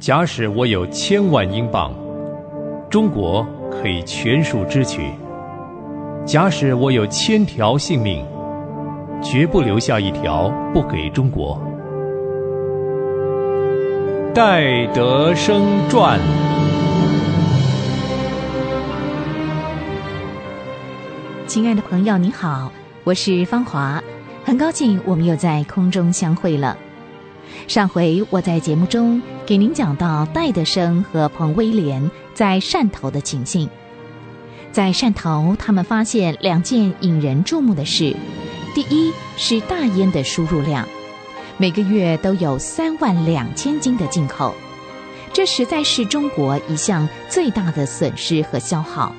假使我有千万英镑，中国可以全数支取；假使我有千条性命，绝不留下一条不给中国。戴德生传。亲爱的朋友，你好，我是芳华，很高兴我们又在空中相会了。上回我在节目中给您讲到戴德生和彭威廉在汕头的情形。在汕头，他们发现两件引人注目的事：第一是大烟的输入量，每个月都有三万两千斤的进口，这实在是中国一项最大的损失和消耗。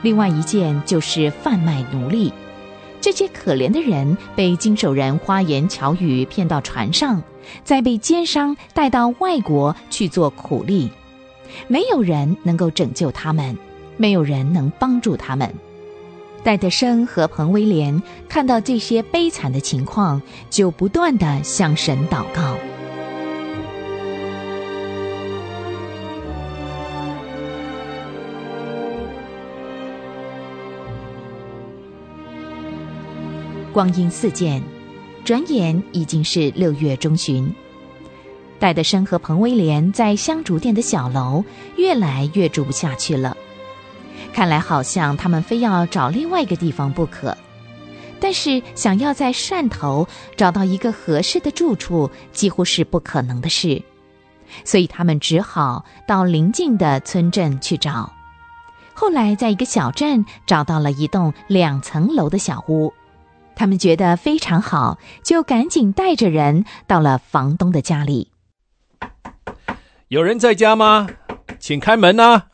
另外一件就是贩卖奴隶。这些可怜的人被经手人花言巧语骗到船上，再被奸商带到外国去做苦力，没有人能够拯救他们，没有人能帮助他们。戴德生和彭威廉看到这些悲惨的情况，就不断地向神祷告。光阴似箭，转眼已经是六月中旬。戴德生和彭威廉在香烛店的小楼越来越住不下去了，看来好像他们非要找另外一个地方不可。但是想要在汕头找到一个合适的住处，几乎是不可能的事，所以他们只好到邻近的村镇去找。后来在一个小镇找到了一栋两层楼的小屋。他们觉得非常好，就赶紧带着人到了房东的家里。有人在家吗？请开门呐！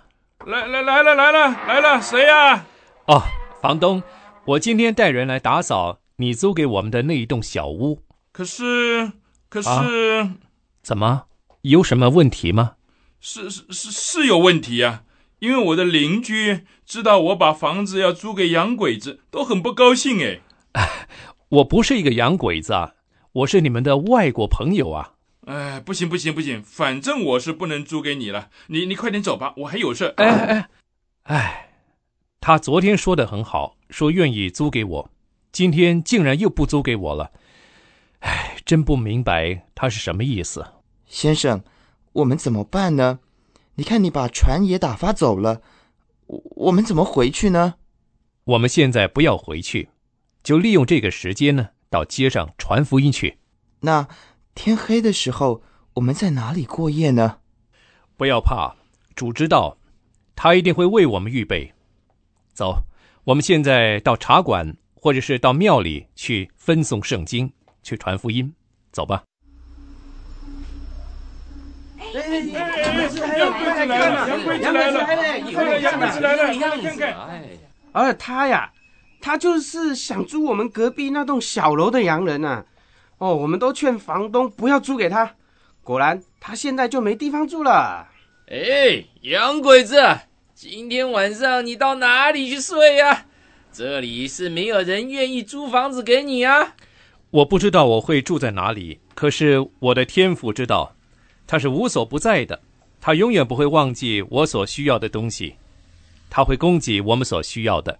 来来来了来了来了，谁呀？哦，房东，我今天带人来打扫你租给我们的那一栋小屋。可是，可是，怎么？有什么问题吗？是是是是有问题呀！因为我的邻居知道我把房子要租给洋鬼子，都很不高兴哎。我不是一个洋鬼子啊，我是你们的外国朋友啊！哎，不行不行不行，反正我是不能租给你了。你你快点走吧，我还有事。哎哎哎，他昨天说的很好，说愿意租给我，今天竟然又不租给我了。哎，真不明白他是什么意思。先生，我们怎么办呢？你看你把船也打发走了，我我们怎么回去呢？我们现在不要回去。就利用这个时间呢，到街上传福音去。那天黑的时候，我们在哪里过夜呢？不要怕，主知道，他一定会为我们预备。走，我们现在到茶馆，或者是到庙里去分送圣经，去传福音。走吧。哎哎哎！杨贵子来了，杨贵子来了，哎，杨贵子来了，看看。哎，他呀。他就是想租我们隔壁那栋小楼的洋人呐，哦，我们都劝房东不要租给他，果然他现在就没地方住了。哎，洋鬼子，今天晚上你到哪里去睡呀？这里是没有人愿意租房子给你啊。我不知道我会住在哪里，可是我的天父知道，他是无所不在的，他永远不会忘记我所需要的东西，他会供给我们所需要的。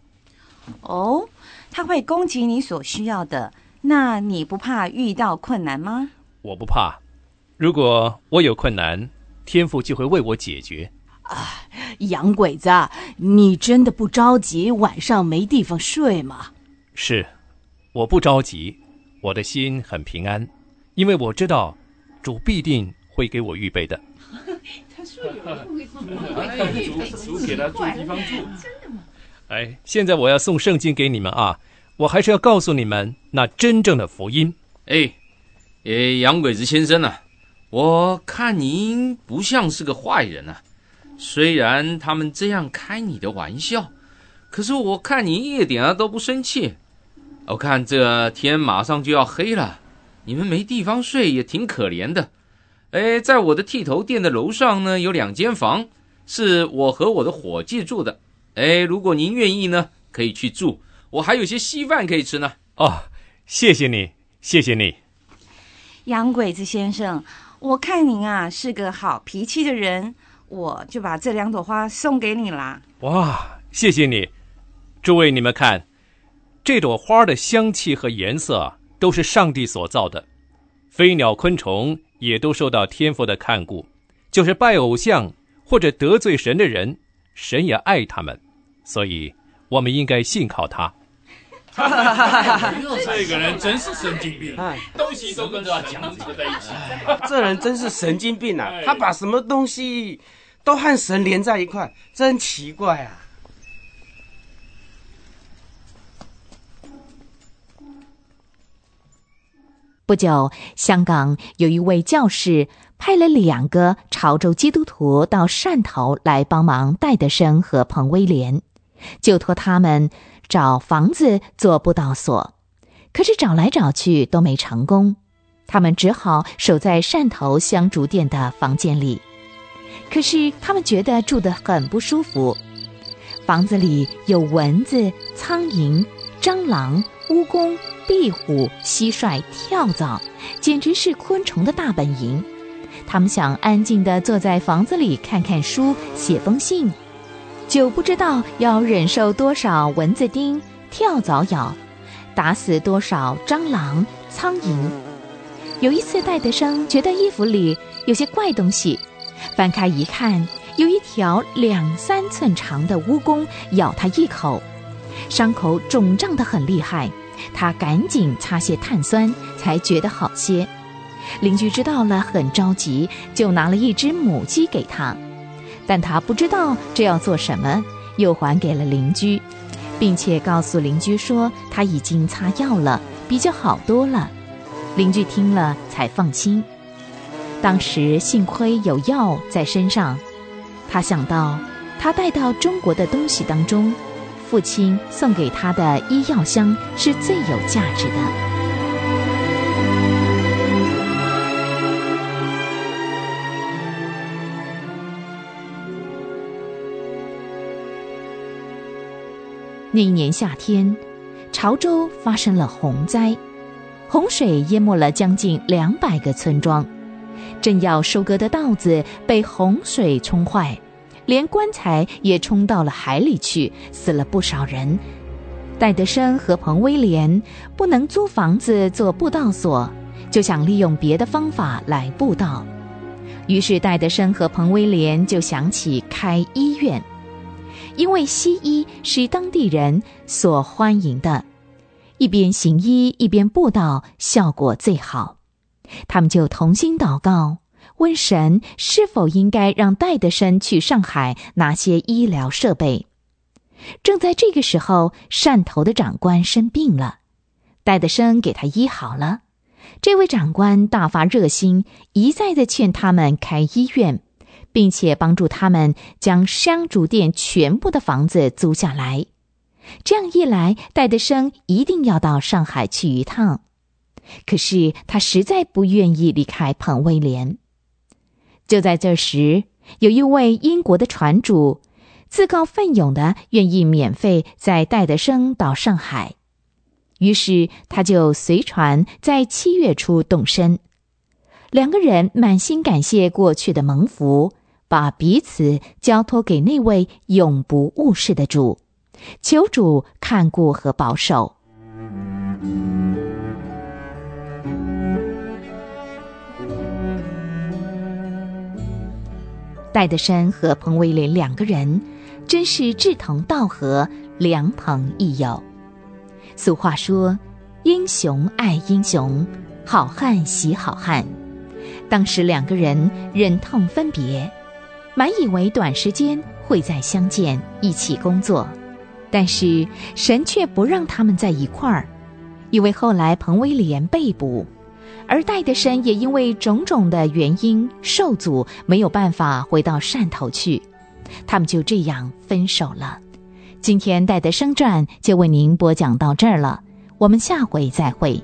哦，他会供给你所需要的，那你不怕遇到困难吗？我不怕，如果我有困难，天父就会为我解决。啊，洋鬼子，你真的不着急晚上没地方睡吗？是，我不着急，我的心很平安，因为我知道主必定会给我预备的。他说有人会住，主主给他住地方住，真的吗？哎，现在我要送圣经给你们啊！我还是要告诉你们那真正的福音。哎，哎，洋鬼子先生啊，我看您不像是个坏人啊。虽然他们这样开你的玩笑，可是我看你一点儿都不生气。我看这天马上就要黑了，你们没地方睡也挺可怜的。哎，在我的剃头店的楼上呢，有两间房，是我和我的伙计住的。哎，如果您愿意呢，可以去住。我还有些稀饭可以吃呢。哦，谢谢你，谢谢你，洋鬼子先生。我看您啊是个好脾气的人，我就把这两朵花送给你啦。哇，谢谢你，诸位，你们看，这朵花的香气和颜色都是上帝所造的，飞鸟、昆虫也都受到天父的看顾。就是拜偶像或者得罪神的人，神也爱他们，所以我们应该信靠他。这个人真是神经病，东西都跟他讲合在一起。这人真是神经病啊！他把什么东西都和神连在一块，真奇怪啊！不久，香港有一位教士派了两个潮州基督徒到汕头来帮忙戴德生和彭威廉，就托他们。找房子做布道所，可是找来找去都没成功，他们只好守在汕头香烛店的房间里。可是他们觉得住得很不舒服，房子里有蚊子、苍蝇、蟑螂、蜈蚣、壁虎、蟋蟀、跳蚤，简直是昆虫的大本营。他们想安静地坐在房子里看看书、写封信。就不知道要忍受多少蚊子叮、跳蚤咬，打死多少蟑螂、苍蝇。有一次，戴德生觉得衣服里有些怪东西，翻开一看，有一条两三寸长的蜈蚣咬他一口，伤口肿胀得很厉害。他赶紧擦些碳酸，才觉得好些。邻居知道了，很着急，就拿了一只母鸡给他。但他不知道这要做什么，又还给了邻居，并且告诉邻居说他已经擦药了，比较好多了。邻居听了才放心。当时幸亏有药在身上，他想到他带到中国的东西当中，父亲送给他的医药箱是最有价值的。那一年夏天，潮州发生了洪灾，洪水淹没了将近两百个村庄，正要收割的稻子被洪水冲坏，连棺材也冲到了海里去，死了不少人。戴德生和彭威廉不能租房子做布道所，就想利用别的方法来布道，于是戴德生和彭威廉就想起开医院。因为西医是当地人所欢迎的，一边行医一边布道，效果最好。他们就同心祷告，问神是否应该让戴德生去上海拿些医疗设备。正在这个时候，汕头的长官生病了，戴德生给他医好了。这位长官大发热心，一再的劝他们开医院。并且帮助他们将香烛店全部的房子租下来，这样一来，戴德生一定要到上海去一趟。可是他实在不愿意离开彭威廉。就在这时，有一位英国的船主自告奋勇的愿意免费载戴德生到上海，于是他就随船在七月初动身。两个人满心感谢过去的蒙福。把彼此交托给那位永不误事的主，求主看顾和保守。戴德生和彭威廉两个人真是志同道合、良朋益友。俗话说：“英雄爱英雄，好汉喜好汉。”当时两个人忍痛分别。满以为短时间会再相见，一起工作，但是神却不让他们在一块儿，因为后来彭威廉被捕，而戴德生也因为种种的原因受阻，没有办法回到汕头去，他们就这样分手了。今天戴德生传就为您播讲到这儿了，我们下回再会。